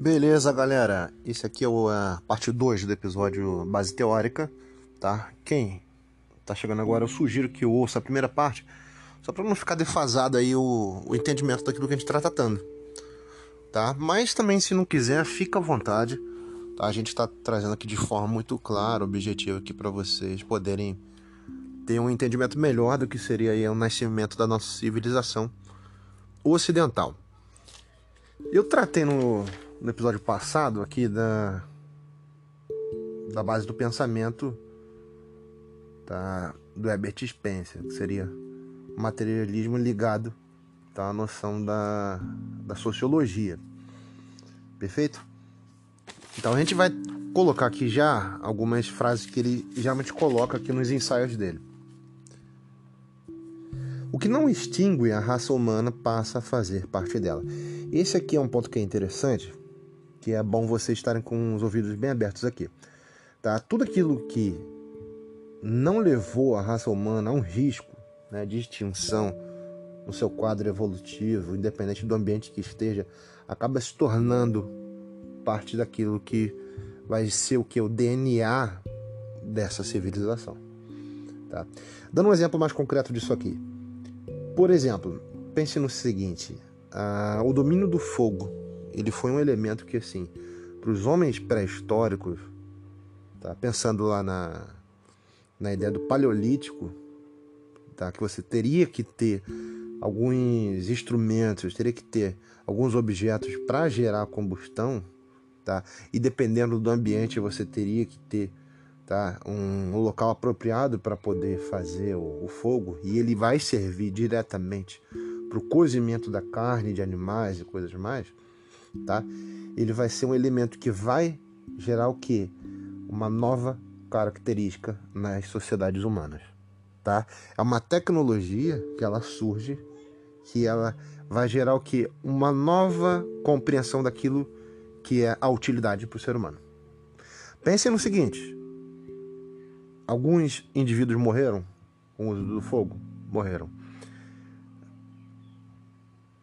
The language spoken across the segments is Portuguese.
Beleza, galera. Esse aqui é a parte 2 do episódio Base Teórica, tá? Quem tá chegando agora, eu sugiro que ouça a primeira parte, só para não ficar defasado aí o, o entendimento daquilo que a gente está tratando, tá? Mas também, se não quiser, fica à vontade, tá? A gente está trazendo aqui de forma muito clara, objetiva aqui para vocês poderem ter um entendimento melhor do que seria aí o nascimento da nossa civilização ocidental. Eu tratei no no episódio passado aqui da, da base do pensamento tá, do Herbert Spencer, que seria materialismo ligado tá, à noção da, da sociologia. Perfeito? Então a gente vai colocar aqui já algumas frases que ele geralmente coloca aqui nos ensaios dele. O que não extingue a raça humana passa a fazer parte dela. Esse aqui é um ponto que é interessante, que é bom vocês estarem com os ouvidos bem abertos aqui. Tá? Tudo aquilo que não levou a raça humana a um risco né, de extinção no seu quadro evolutivo, independente do ambiente que esteja, acaba se tornando parte daquilo que vai ser o que o DNA dessa civilização. Tá? Dando um exemplo mais concreto disso aqui. Por exemplo, pense no seguinte: ah, o domínio do fogo ele foi um elemento que, assim, para os homens pré-históricos, tá? pensando lá na, na ideia do paleolítico, tá? que você teria que ter alguns instrumentos, teria que ter alguns objetos para gerar combustão, tá? E dependendo do ambiente, você teria que ter tá? um, um local apropriado para poder fazer o, o, fogo, e ele vai servir diretamente para o cozimento da carne de animais e coisas mais tá? Ele vai ser um elemento que vai gerar o que? Uma nova característica nas sociedades humanas, tá? É uma tecnologia que ela surge, que ela vai gerar o que? Uma nova compreensão daquilo que é a utilidade para o ser humano. Pense no seguinte: alguns indivíduos morreram com o uso do fogo, morreram.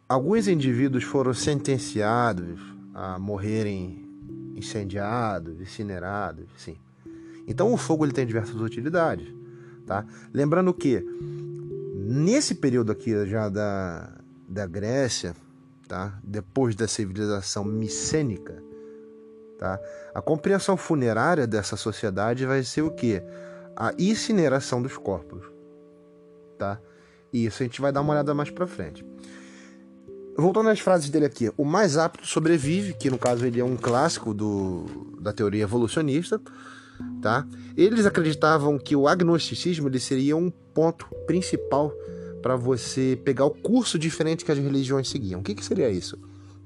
Alguns indivíduos foram sentenciados a morrerem incendiados, incinerados, sim. Então o fogo ele tem diversas utilidades, tá? Lembrando que nesse período aqui já da, da Grécia, tá? Depois da civilização micênica, tá? A compreensão funerária dessa sociedade vai ser o que? A incineração dos corpos, tá? E isso a gente vai dar uma olhada mais para frente. Voltando às frases dele aqui, o mais apto sobrevive, que no caso ele é um clássico do, da teoria evolucionista, tá? Eles acreditavam que o agnosticismo ele seria um ponto principal para você pegar o curso diferente que as religiões seguiam. O que, que seria isso?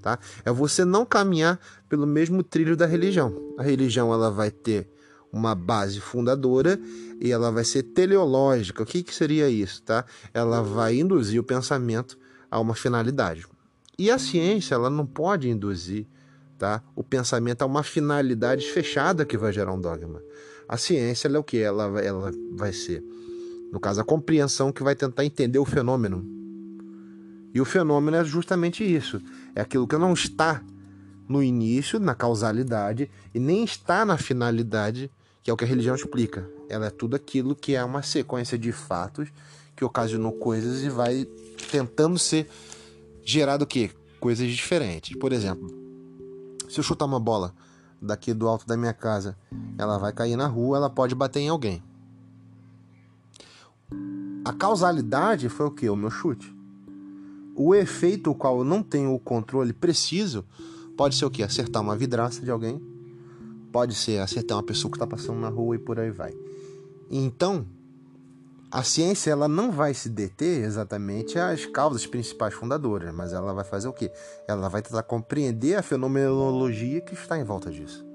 Tá? É você não caminhar pelo mesmo trilho da religião. A religião ela vai ter uma base fundadora e ela vai ser teleológica. O que, que seria isso? Tá? Ela vai induzir o pensamento a uma finalidade. E a ciência ela não pode induzir tá, o pensamento a uma finalidade fechada que vai gerar um dogma. A ciência ela é o que? Ela, ela vai ser, no caso, a compreensão que vai tentar entender o fenômeno. E o fenômeno é justamente isso. É aquilo que não está no início, na causalidade, e nem está na finalidade, que é o que a religião explica. Ela é tudo aquilo que é uma sequência de fatos que ocasionou coisas e vai tentando ser gerado o quê? Coisas diferentes. Por exemplo, se eu chutar uma bola daqui do alto da minha casa, ela vai cair na rua, ela pode bater em alguém. A causalidade foi o que? O meu chute. O efeito o qual eu não tenho o controle preciso pode ser o que? Acertar uma vidraça de alguém, pode ser acertar uma pessoa que está passando na rua e por aí vai. Então, a ciência ela não vai se deter exatamente às causas principais fundadoras, mas ela vai fazer o quê? Ela vai tentar compreender a fenomenologia que está em volta disso.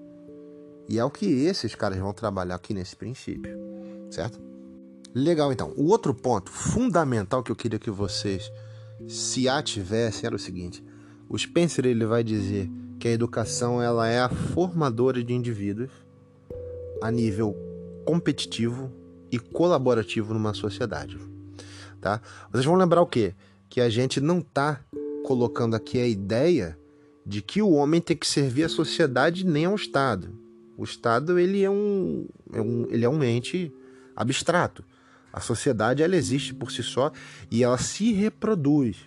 E é o que esses caras vão trabalhar aqui nesse princípio, certo? Legal, então. O outro ponto fundamental que eu queria que vocês se ativessem era o seguinte: o Spencer ele vai dizer que a educação ela é a formadora de indivíduos a nível competitivo e colaborativo numa sociedade. Tá? Vocês vão lembrar o quê? Que a gente não está colocando aqui a ideia de que o homem tem que servir à sociedade nem ao Estado. O Estado ele é um, é um, ele é um ente abstrato. A sociedade ela existe por si só e ela se reproduz.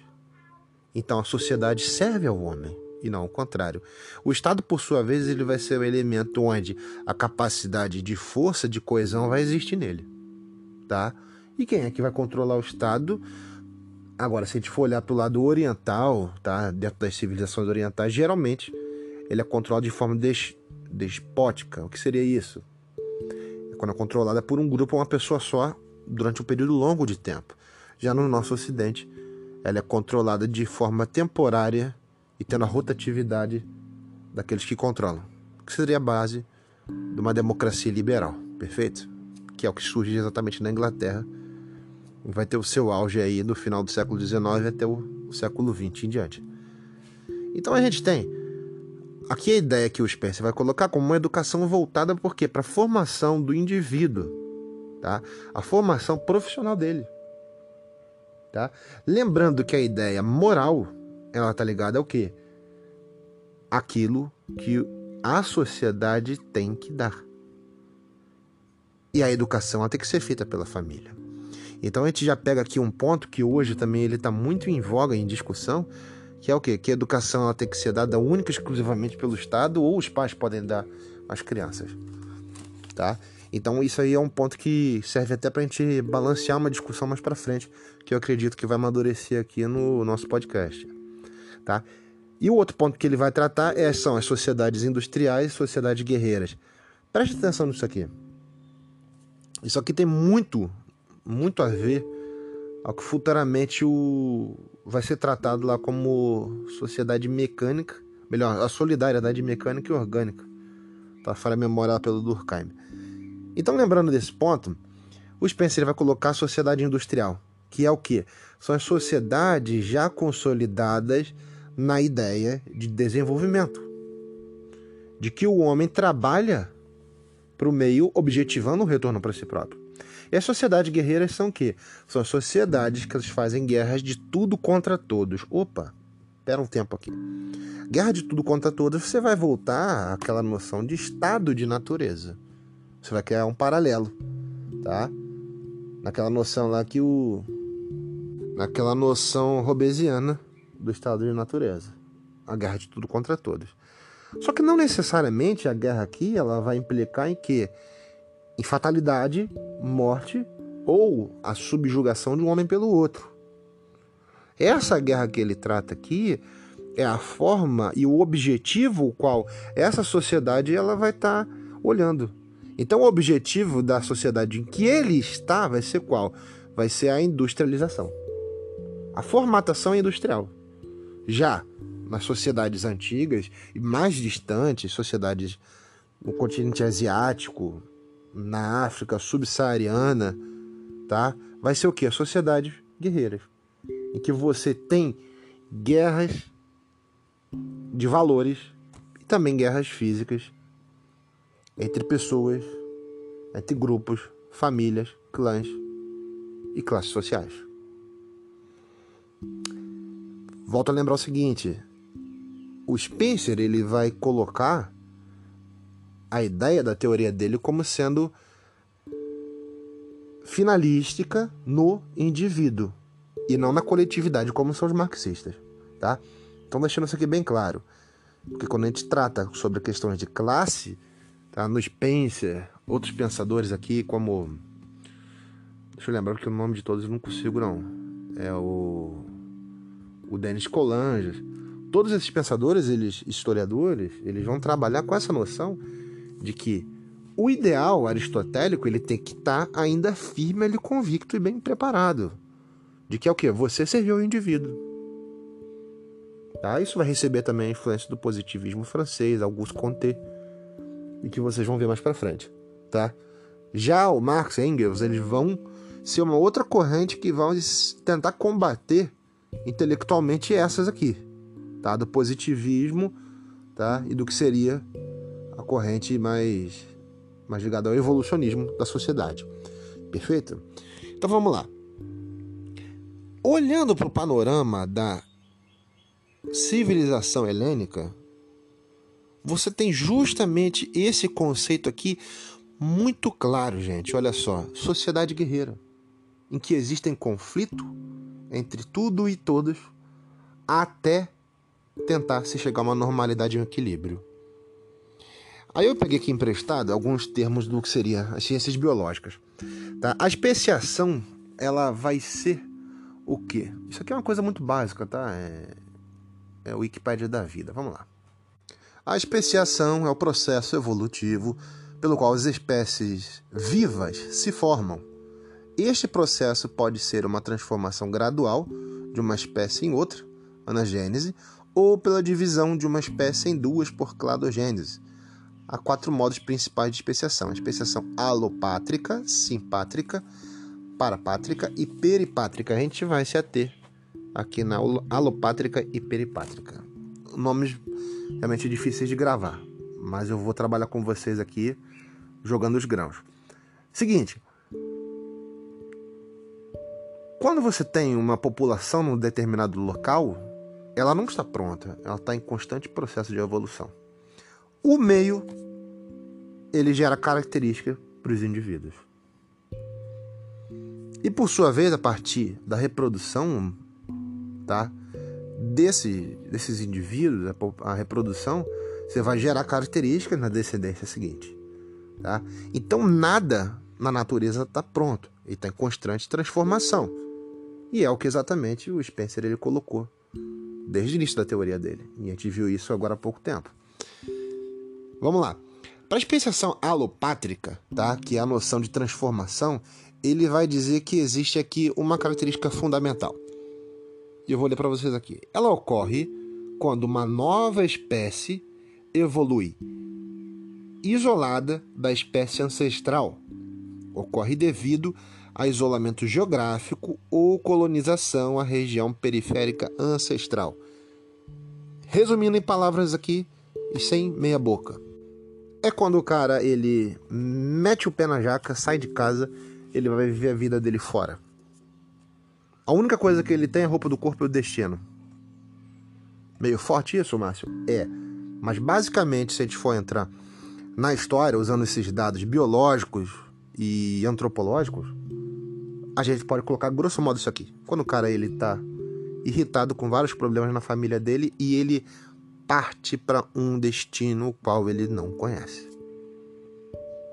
Então a sociedade serve ao homem e não ao contrário. O Estado, por sua vez, ele vai ser o elemento onde a capacidade de força, de coesão vai existir nele, tá? E quem é que vai controlar o Estado? Agora, se a gente for olhar para o lado oriental, tá? Dentro das civilizações orientais, geralmente ele é controlado de forma des despótica. O que seria isso? É quando é controlada por um grupo ou uma pessoa só durante um período longo de tempo. Já no nosso Ocidente, ela é controlada de forma temporária e tendo a rotatividade daqueles que controlam, que seria a base de uma democracia liberal, perfeito? Que é o que surge exatamente na Inglaterra. Vai ter o seu auge aí no final do século XIX até o século XX em diante. Então a gente tem aqui a ideia que o Spencer vai colocar como uma educação voltada? Para a formação do indivíduo, tá? A formação profissional dele, tá? Lembrando que a ideia moral ela tá ligada ao quê? Aquilo que a sociedade tem que dar. E a educação ela tem que ser feita pela família. Então a gente já pega aqui um ponto que hoje também ele está muito em voga em discussão, que é o quê? Que a educação ela tem que ser dada única exclusivamente pelo Estado ou os pais podem dar às crianças, tá? Então isso aí é um ponto que serve até para a gente balancear uma discussão mais para frente, que eu acredito que vai amadurecer aqui no nosso podcast tá? E o outro ponto que ele vai tratar é, são as sociedades industriais e sociedades guerreiras. Preste atenção nisso aqui. Isso aqui tem muito, muito a ver ao que futuramente o, vai ser tratado lá como sociedade mecânica, melhor, a solidariedade mecânica e orgânica, tá? a memorial pelo Durkheim. Então, lembrando desse ponto, o Spencer vai colocar a sociedade industrial, que é o que? São as sociedades já consolidadas na ideia de desenvolvimento, de que o homem trabalha para o meio objetivando um retorno para si próprio. E as sociedades guerreiras são o quê? São sociedades que fazem guerras de tudo contra todos. Opa, espera um tempo aqui. Guerra de tudo contra todos, você vai voltar àquela noção de estado de natureza. Você vai criar um paralelo, tá? Naquela noção lá que o... Naquela noção robesiana do estado de natureza. A guerra de tudo contra todos. Só que não necessariamente a guerra aqui ela vai implicar em que em fatalidade, morte ou a subjugação de um homem pelo outro. Essa guerra que ele trata aqui é a forma e o objetivo o qual essa sociedade ela vai estar tá olhando. Então o objetivo da sociedade em que ele está vai ser qual? Vai ser a industrialização. A formatação industrial. Já nas sociedades antigas e mais distantes, sociedades no continente asiático, na África subsaariana, tá? Vai ser o que? Sociedades guerreiras, em que você tem guerras de valores e também guerras físicas entre pessoas, entre grupos, famílias, clãs e classes sociais. Volto a lembrar o seguinte: o Spencer ele vai colocar a ideia da teoria dele como sendo finalística no indivíduo e não na coletividade como são os marxistas, tá? Então deixando isso aqui bem claro, porque quando a gente trata sobre questões de classe, tá? No Spencer, outros pensadores aqui como deixa eu lembrar que o nome de todos eu não consigo não, é o o Denis Colanges, todos esses pensadores, eles historiadores, eles vão trabalhar com essa noção de que o ideal aristotélico ele tem que estar tá ainda firme, ele convicto e bem preparado. De que é o que? Você serviu ao indivíduo. Tá? Isso vai receber também a influência do positivismo francês, Auguste Comte, e que vocês vão ver mais para frente, tá? Já o Marx e Engels, eles vão ser uma outra corrente que vão tentar combater intelectualmente essas aqui, tá? Do positivismo, tá? E do que seria a corrente mais mais ligada ao evolucionismo da sociedade. Perfeito? Então vamos lá. Olhando para o panorama da civilização helênica, você tem justamente esse conceito aqui muito claro, gente. Olha só, sociedade guerreira, em que existem conflito entre tudo e todos até tentar se chegar a uma normalidade e um equilíbrio. Aí eu peguei aqui emprestado alguns termos do que seria as ciências biológicas. Tá? A especiação, ela vai ser o quê? Isso aqui é uma coisa muito básica, tá? É, é o Wikipédia da vida. Vamos lá. A especiação é o processo evolutivo pelo qual as espécies vivas se formam. Este processo pode ser uma transformação gradual de uma espécie em outra, anagênese, ou pela divisão de uma espécie em duas por cladogênese. Há quatro modos principais de especiação: a especiação alopátrica, simpátrica, parapátrica e peripátrica. A gente vai se ater aqui na alopátrica e peripátrica. Nomes realmente difíceis de gravar, mas eu vou trabalhar com vocês aqui jogando os grãos. Seguinte, quando você tem uma população num determinado local, ela não está pronta, ela está em constante processo de evolução. O meio ele gera características para os indivíduos. E por sua vez, a partir da reprodução, tá? Desse, desses indivíduos, a, a reprodução, você vai gerar características na descendência seguinte. Tá? Então nada na natureza está pronto, ele está em constante transformação. E é o que exatamente o Spencer ele colocou desde o início da teoria dele. E a gente viu isso agora há pouco tempo. Vamos lá. Para a especiação alopátrica, tá? que é a noção de transformação, ele vai dizer que existe aqui uma característica fundamental. E eu vou ler para vocês aqui. Ela ocorre quando uma nova espécie evolui isolada da espécie ancestral. Ocorre devido a isolamento geográfico ou colonização à região periférica ancestral. Resumindo em palavras aqui e sem meia boca. É quando o cara ele mete o pé na jaca, sai de casa, ele vai viver a vida dele fora. A única coisa que ele tem é a roupa do corpo e o destino. Meio forte isso, Márcio? É. Mas basicamente, se a gente for entrar na história, usando esses dados biológicos e antropológicos, a gente pode colocar grosso modo isso aqui. Quando o cara ele tá irritado com vários problemas na família dele e ele parte para um destino o qual ele não conhece.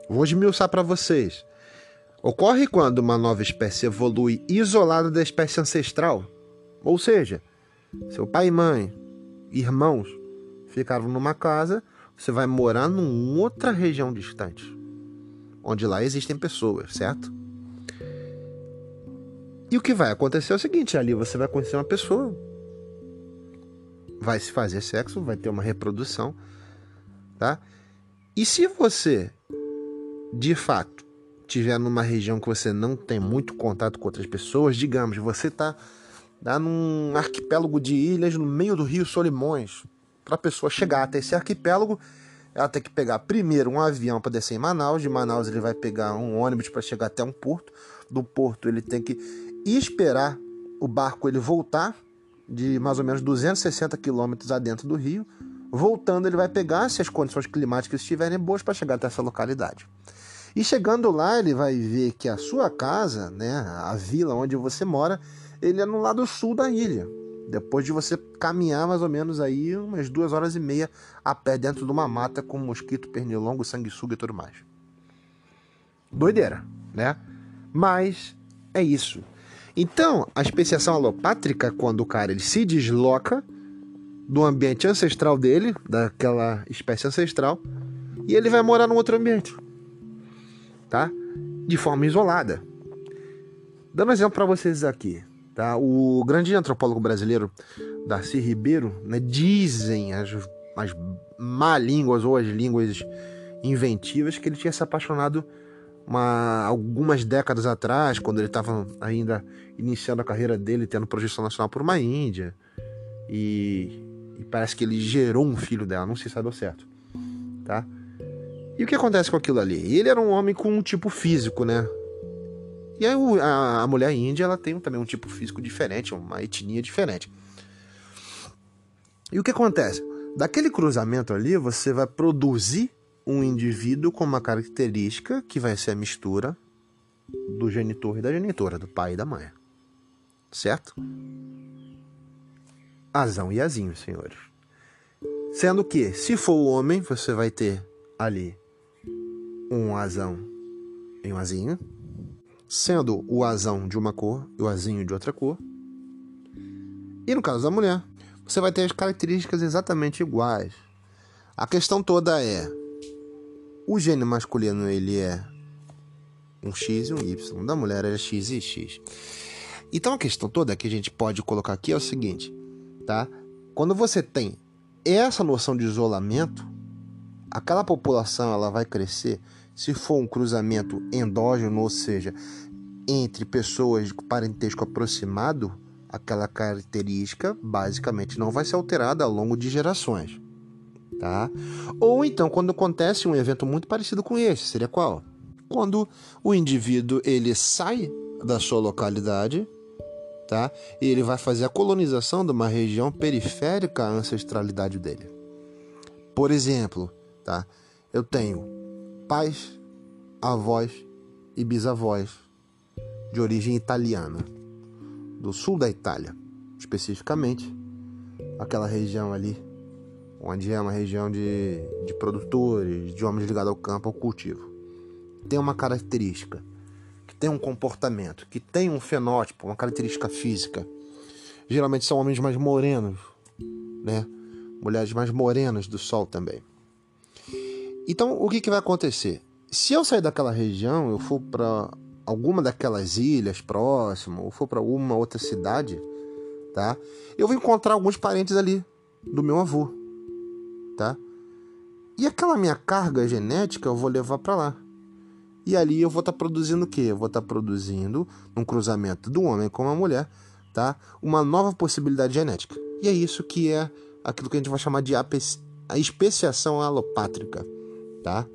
Vou esmiuçar para vocês. Ocorre quando uma nova espécie evolui isolada da espécie ancestral. Ou seja, seu pai e mãe, irmãos, ficaram numa casa você vai morar numa outra região distante, onde lá existem pessoas, certo? E o que vai acontecer é o seguinte: ali você vai conhecer uma pessoa, vai se fazer sexo, vai ter uma reprodução, tá? E se você, de fato, tiver numa região que você não tem muito contato com outras pessoas, digamos, você está tá num arquipélago de ilhas no meio do Rio Solimões, para a pessoa chegar até esse arquipélago, ela tem que pegar primeiro um avião para descer em Manaus, de Manaus ele vai pegar um ônibus para chegar até um porto, do porto ele tem que esperar o barco ele voltar de mais ou menos 260 quilômetros adentro do rio. Voltando, ele vai pegar, se as condições climáticas estiverem boas, para chegar até essa localidade. E chegando lá, ele vai ver que a sua casa, né, a vila onde você mora, ele é no lado sul da ilha. Depois de você caminhar mais ou menos aí umas duas horas e meia a pé dentro de uma mata com mosquito, pernilongo, sanguessuga e tudo mais. Doideira, né? Mas é isso. Então, a especiação alopátrica, quando o cara ele se desloca do ambiente ancestral dele, daquela espécie ancestral, e ele vai morar num outro ambiente, tá? De forma isolada. Dando um exemplo para vocês aqui. Tá? O grande antropólogo brasileiro Darcy Ribeiro né, dizem as, as má línguas ou as línguas inventivas que ele tinha se apaixonado uma, algumas décadas atrás, quando ele estava ainda iniciando a carreira dele, tendo projeção nacional por uma Índia. E, e, parece que ele gerou um filho dela, não sei se deu certo. Tá? E o que acontece com aquilo ali? Ele era um homem com um tipo físico, né? E aí a, a mulher índia ela tem também um tipo físico diferente, uma etnia diferente. E o que acontece? Daquele cruzamento ali, você vai produzir um indivíduo com uma característica que vai ser a mistura do genitor e da genitora, do pai e da mãe. Certo? Azão e azinho, senhores. Sendo que, se for o homem, você vai ter ali um azão e um azinho. Sendo o azão de uma cor e o azinho de outra cor. E no caso da mulher, você vai ter as características exatamente iguais. A questão toda é: o gene masculino ele é um X e um Y, da mulher é X e X. Então a questão toda que a gente pode colocar aqui é o seguinte, tá? Quando você tem essa noção de isolamento, aquela população ela vai crescer se for um cruzamento endógeno, ou seja, entre pessoas de parentesco aproximado, aquela característica basicamente não vai ser alterada ao longo de gerações, tá? Ou então quando acontece um evento muito parecido com esse, seria qual? Quando o indivíduo ele sai da sua localidade tá? E ele vai fazer a colonização de uma região periférica à ancestralidade dele. Por exemplo, tá? Eu tenho pais, avós e bisavós de origem italiana, do sul da Itália, especificamente aquela região ali, onde é uma região de, de produtores, de homens ligados ao campo, ao cultivo. Tem uma característica que tem um comportamento, que tem um fenótipo, uma característica física. Geralmente são homens mais morenos, né? Mulheres mais morenas do sol também. Então, o que, que vai acontecer? Se eu sair daquela região, eu for para alguma daquelas ilhas próximas, ou for para alguma outra cidade, tá? Eu vou encontrar alguns parentes ali do meu avô, tá? E aquela minha carga genética eu vou levar para lá. E ali eu vou estar tá produzindo o quê? Eu vou estar tá produzindo um cruzamento do homem com a mulher, tá? Uma nova possibilidade genética. E é isso que é aquilo que a gente vai chamar de a especiação alopátrica, tá?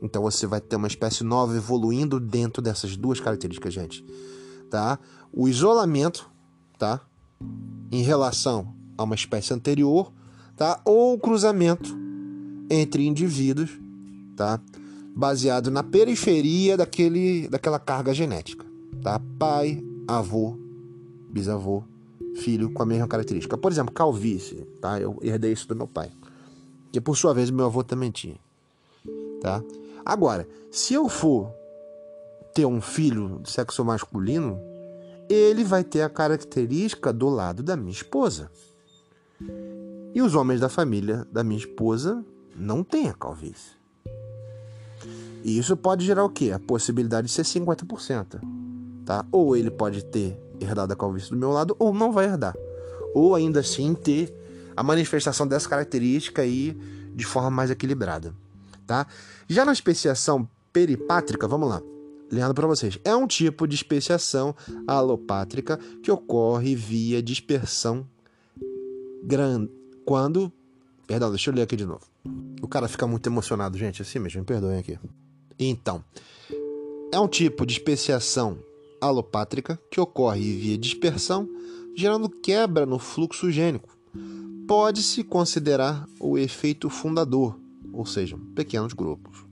Então você vai ter uma espécie nova evoluindo dentro dessas duas características, gente, tá? O isolamento, tá? Em relação a uma espécie anterior, tá? Ou cruzamento entre indivíduos, tá? baseado na periferia daquele, daquela carga genética. Tá? Pai, avô, bisavô, filho com a mesma característica. Por exemplo, calvície. Tá? Eu herdei isso do meu pai. Que por sua vez meu avô também tinha. Tá? Agora, se eu for ter um filho de sexo masculino, ele vai ter a característica do lado da minha esposa. E os homens da família da minha esposa não têm a calvície. E isso pode gerar o quê? A possibilidade de ser 50%. Tá? Ou ele pode ter herdado a calvície do meu lado, ou não vai herdar. Ou ainda assim ter a manifestação dessa característica aí de forma mais equilibrada. Tá? Já na especiação peripátrica, vamos lá. Lendo para vocês, é um tipo de especiação alopátrica que ocorre via dispersão grande quando, perdão, deixa eu ler aqui de novo. O cara fica muito emocionado, gente, assim mesmo, me perdoem aqui. Então, é um tipo de especiação alopátrica que ocorre via dispersão, gerando quebra no fluxo gênico. Pode-se considerar o efeito fundador, ou seja, pequenos grupos.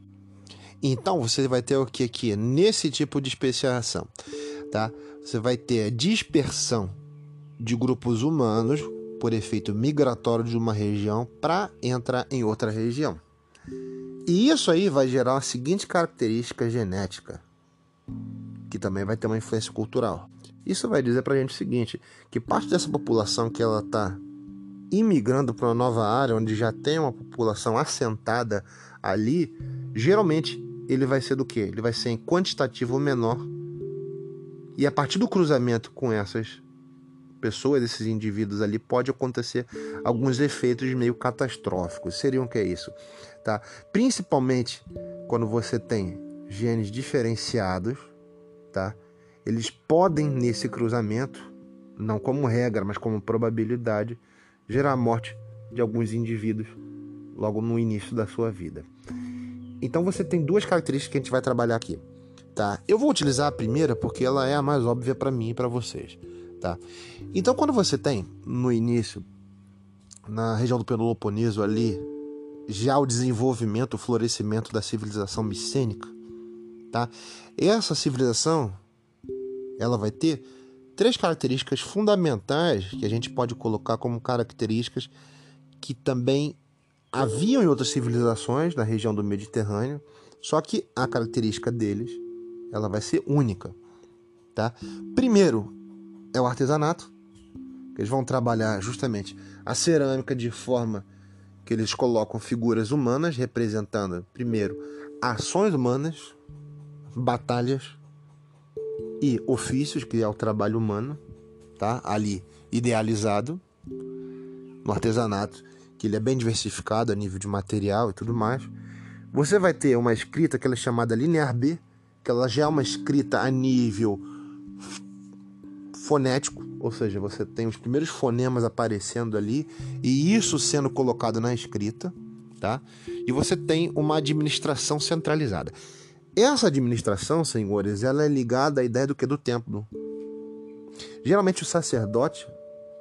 Então você vai ter o que aqui nesse tipo de especiação, tá? Você vai ter a dispersão de grupos humanos por efeito migratório de uma região para entrar em outra região. E isso aí vai gerar a seguinte característica genética, que também vai ter uma influência cultural. Isso vai dizer para a gente o seguinte, que parte dessa população que ela está imigrando para uma nova área, onde já tem uma população assentada ali, geralmente ele vai ser do quê? Ele vai ser em quantitativo menor. E a partir do cruzamento com essas pessoas, esses indivíduos ali, pode acontecer alguns efeitos meio catastróficos. Seriam o que é isso? Tá? Principalmente quando você tem genes diferenciados, tá? Eles podem nesse cruzamento, não como regra, mas como probabilidade, gerar a morte de alguns indivíduos logo no início da sua vida. Então você tem duas características que a gente vai trabalhar aqui, tá? Eu vou utilizar a primeira porque ela é a mais óbvia para mim e para vocês tá? Então, quando você tem no início na região do Peloponeso ali, já o desenvolvimento, o florescimento da civilização micênica, tá? Essa civilização, ela vai ter três características fundamentais que a gente pode colocar como características que também haviam em outras civilizações na região do Mediterrâneo, só que a característica deles, ela vai ser única, tá? Primeiro é o artesanato, eles vão trabalhar justamente a cerâmica de forma que eles colocam figuras humanas representando, primeiro, ações humanas, batalhas e ofícios, que é o trabalho humano, tá? Ali idealizado no artesanato, que ele é bem diversificado a nível de material e tudo mais. Você vai ter uma escrita que ela é chamada linear B, que ela já é uma escrita a nível fonético, ou seja, você tem os primeiros fonemas aparecendo ali e isso sendo colocado na escrita, tá? E você tem uma administração centralizada. Essa administração, senhores, ela é ligada à ideia do que do templo. Geralmente o sacerdote,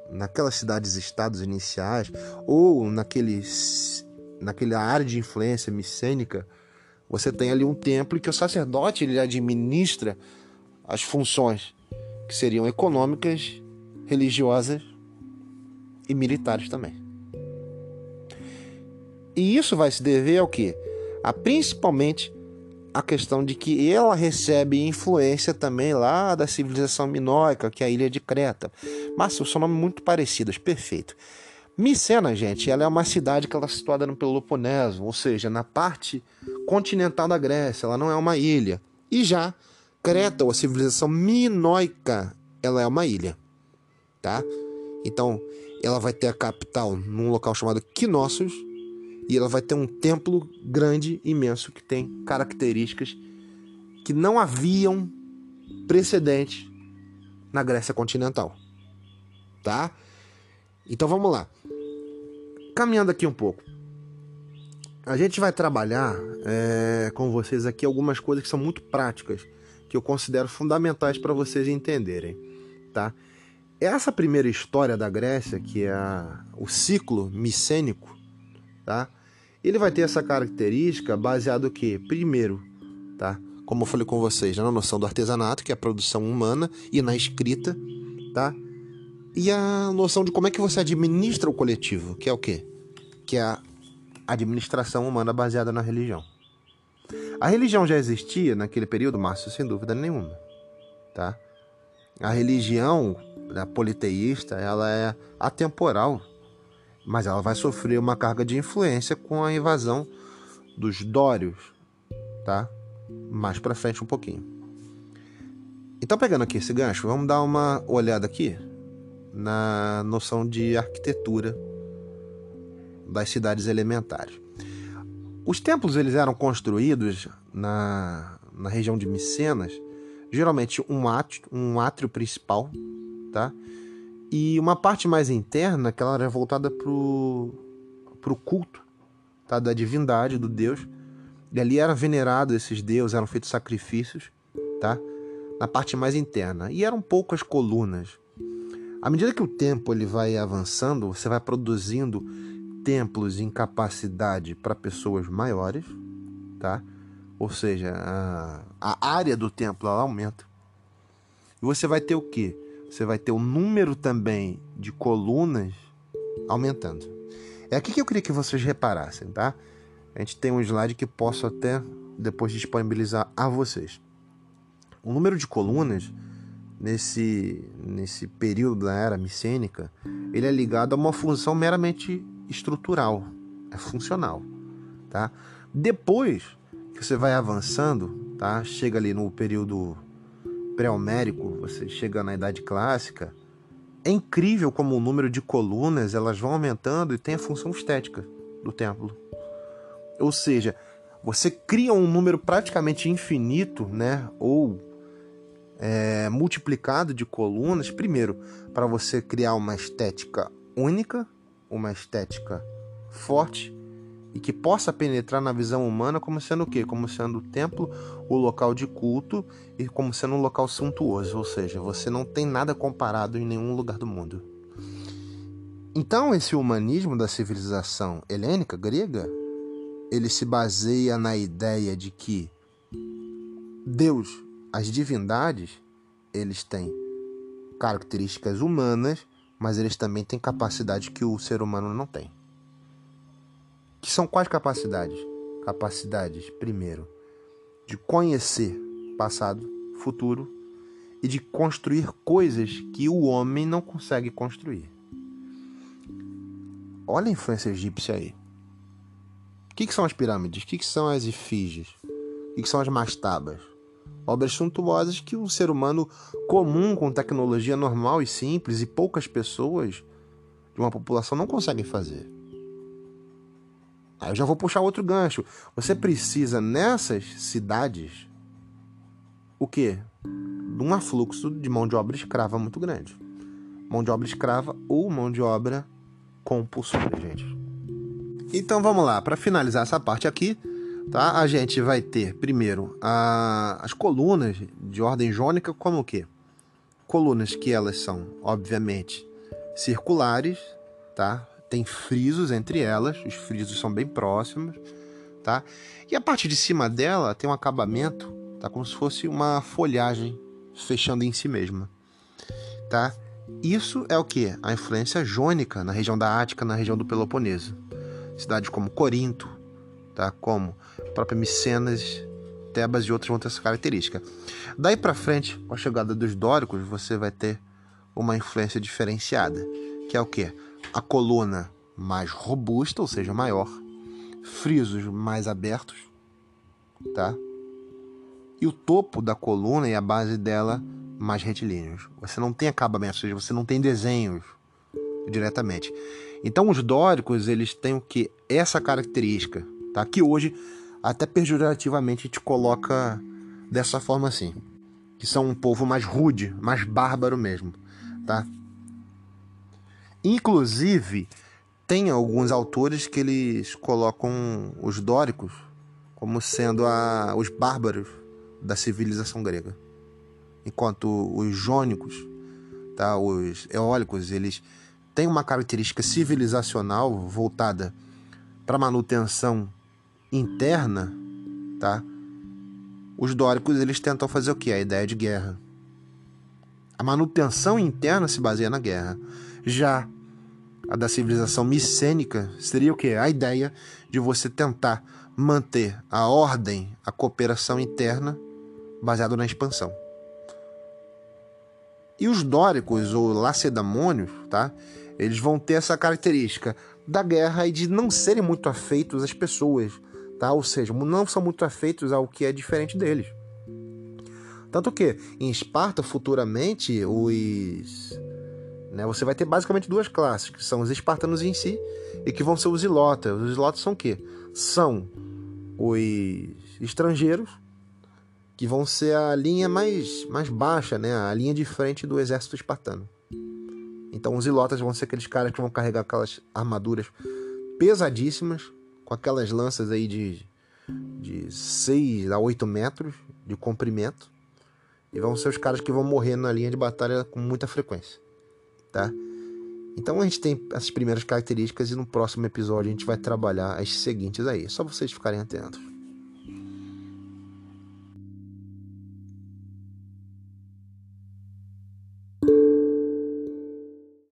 naquelas cidades-estados iniciais ou naqueles naquela área de influência micênica, você tem ali um templo que o sacerdote ele administra as funções que seriam econômicas, religiosas e militares também. E isso vai se dever ao que? A principalmente a questão de que ela recebe influência também lá da civilização minoica, que é a ilha de Creta. Mas são nomes muito parecidos, perfeito. Micena, gente, ela é uma cidade que ela é situada no Peloponeso, ou seja, na parte continental da Grécia, ela não é uma ilha. E já Creta, ou a civilização minoica, ela é uma ilha, tá? Então, ela vai ter a capital num local chamado Knossos e ela vai ter um templo grande, imenso, que tem características que não haviam precedentes na Grécia continental, tá? Então vamos lá. Caminhando aqui um pouco. A gente vai trabalhar é, com vocês aqui algumas coisas que são muito práticas que eu considero fundamentais para vocês entenderem, tá? Essa primeira história da Grécia, que é a, o ciclo micênico, tá? Ele vai ter essa característica baseado que, primeiro, tá? Como eu falei com vocês, na noção do artesanato, que é a produção humana, e na escrita, tá? E a noção de como é que você administra o coletivo, que é o quê? Que é a administração humana baseada na religião. A religião já existia naquele período, Márcio, sem dúvida nenhuma. Tá? A religião a politeísta ela é atemporal, mas ela vai sofrer uma carga de influência com a invasão dos dórios, tá? Mais para frente um pouquinho. Então pegando aqui esse gancho, vamos dar uma olhada aqui na noção de arquitetura das cidades elementares. Os templos eles eram construídos na, na região de Micenas, geralmente um átrio, um átrio principal, tá? E uma parte mais interna, que ela era voltada para o culto tá? da divindade, do Deus. E ali era venerado esses deuses, eram feitos sacrifícios, tá? Na parte mais interna. E eram poucas colunas. À medida que o tempo ele vai avançando, você vai produzindo templos em capacidade para pessoas maiores, tá? Ou seja, a, a área do templo aumenta. E você vai ter o que? Você vai ter o número também de colunas aumentando. É aqui que eu queria que vocês reparassem, tá? A gente tem um slide que posso até depois disponibilizar a vocês. O número de colunas nesse, nesse período da era micênica, ele é ligado a uma função meramente estrutural, é funcional, tá? Depois que você vai avançando, tá? Chega ali no período pré-homérico, você chega na idade clássica, é incrível como o número de colunas elas vão aumentando e tem a função estética do templo. Ou seja, você cria um número praticamente infinito, né? Ou é, multiplicado de colunas, primeiro, para você criar uma estética única, uma estética forte e que possa penetrar na visão humana como sendo o quê? Como sendo o templo, o local de culto e como sendo um local suntuoso, ou seja, você não tem nada comparado em nenhum lugar do mundo. Então, esse humanismo da civilização helênica, grega, ele se baseia na ideia de que Deus, as divindades, eles têm características humanas, mas eles também têm capacidades que o ser humano não tem. Que são quais capacidades? Capacidades, primeiro, de conhecer passado, futuro e de construir coisas que o homem não consegue construir. Olha a influência egípcia aí. O que, que são as pirâmides? O que, que são as efígies? O que, que são as mastabas? Obras suntuosas que um ser humano comum, com tecnologia normal e simples, e poucas pessoas de uma população não conseguem fazer. Aí eu já vou puxar outro gancho. Você precisa nessas cidades o quê? De um afluxo de mão de obra escrava muito grande. Mão de obra escrava ou mão de obra compulsória, gente. Então vamos lá, para finalizar essa parte aqui, tá? A gente vai ter primeiro a, as colunas de ordem jônica como o quê? Colunas que elas são, obviamente, circulares, tá? Tem frisos entre elas, os frisos são bem próximos, tá? E a parte de cima dela tem um acabamento, tá? Como se fosse uma folhagem fechando em si mesma, tá? Isso é o que? A influência jônica na região da Ática, na região do Peloponeso. Cidades como Corinto, tá? como a própria Micenas, Tebas e outras vão ter essa característica. Daí para frente, com a chegada dos dóricos, você vai ter uma influência diferenciada, que é o que? A coluna mais robusta, ou seja, maior, frisos mais abertos, tá? E o topo da coluna e a base dela mais retilíneos. Você não tem acabamento, ou seja, você não tem desenhos diretamente. Então os dóricos, eles têm o que? Essa característica, tá? Que hoje até pejorativamente te coloca dessa forma assim. Que são um povo mais rude, mais bárbaro mesmo, tá? Inclusive, tem alguns autores que eles colocam os dóricos como sendo a, os bárbaros da civilização grega enquanto os jônicos, tá, os eólicos, eles têm uma característica civilizacional voltada para manutenção interna, tá? Os dóricos eles tentam fazer o que? A ideia de guerra. A manutenção interna se baseia na guerra. Já a da civilização micênica seria o que? A ideia de você tentar manter a ordem, a cooperação interna baseado na expansão. E os dóricos ou lacedamônios, tá? Eles vão ter essa característica da guerra e de não serem muito afeitos às pessoas, tá? Ou seja, não são muito afeitos ao que é diferente deles. Tanto que em Esparta futuramente os né, você vai ter basicamente duas classes, que são os espartanos em si e que vão ser os ilotas. Os ilotas são o quê? São os estrangeiros que vão ser a linha mais, mais baixa, né? a linha de frente do exército espartano. Então os ilotas vão ser aqueles caras que vão carregar aquelas armaduras pesadíssimas, com aquelas lanças aí de, de 6 a 8 metros de comprimento. E vão ser os caras que vão morrer na linha de batalha com muita frequência. Tá? Então a gente tem essas primeiras características e no próximo episódio a gente vai trabalhar as seguintes aí. Só vocês ficarem atentos.